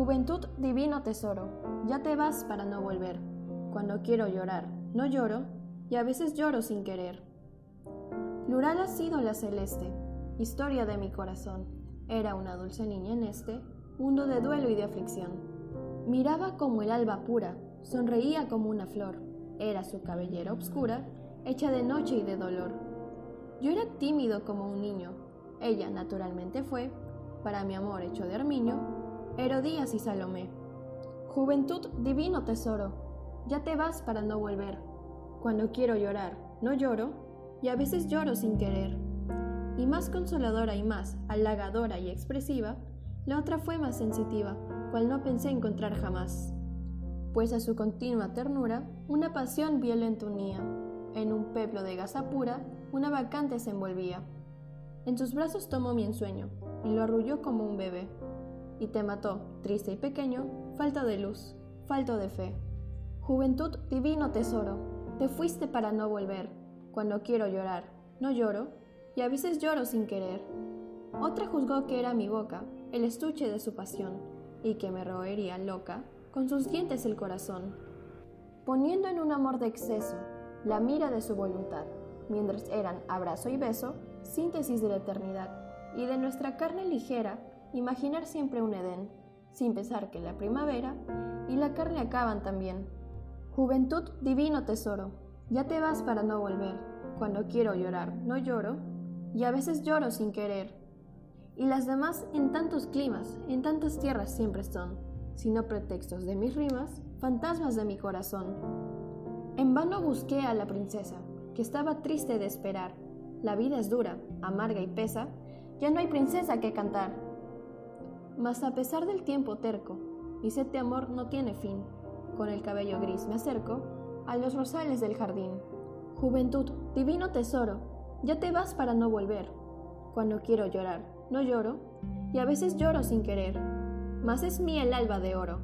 Juventud, divino tesoro, ya te vas para no volver. Cuando quiero llorar, no lloro, y a veces lloro sin querer. Plural ha sido la celeste, historia de mi corazón. Era una dulce niña en este mundo de duelo y de aflicción. Miraba como el alba pura, sonreía como una flor. Era su cabellera oscura, hecha de noche y de dolor. Yo era tímido como un niño. Ella naturalmente fue, para mi amor hecho de armiño, Herodías y Salomé. Juventud, divino tesoro, ya te vas para no volver. Cuando quiero llorar, no lloro, y a veces lloro sin querer. Y más consoladora y más halagadora y expresiva, la otra fue más sensitiva, cual no pensé encontrar jamás. Pues a su continua ternura, una pasión violenta unía. En un peplo de gasa pura, una vacante se envolvía. En sus brazos tomó mi ensueño, y lo arrulló como un bebé y te mató, triste y pequeño, falta de luz, falto de fe. Juventud, divino tesoro, te fuiste para no volver. Cuando quiero llorar, no lloro, y a veces lloro sin querer. Otra juzgó que era mi boca, el estuche de su pasión, y que me roería loca con sus dientes el corazón. Poniendo en un amor de exceso la mira de su voluntad, mientras eran abrazo y beso, síntesis de la eternidad, y de nuestra carne ligera, imaginar siempre un Edén, sin pensar que la primavera y la carne acaban también. Juventud, divino tesoro, ya te vas para no volver. Cuando quiero llorar, no lloro, y a veces lloro sin querer. Y las demás en tantos climas, en tantas tierras siempre son, sino pretextos de mis rimas, fantasmas de mi corazón. En vano busqué a la princesa, que estaba triste de esperar. La vida es dura, amarga y pesa, ya no hay princesa que cantar. Mas a pesar del tiempo terco, mi sed de amor no tiene fin. Con el cabello gris me acerco a los rosales del jardín. Juventud, divino tesoro, ya te vas para no volver. Cuando quiero llorar, no lloro, y a veces lloro sin querer. Mas es mía el alba de oro,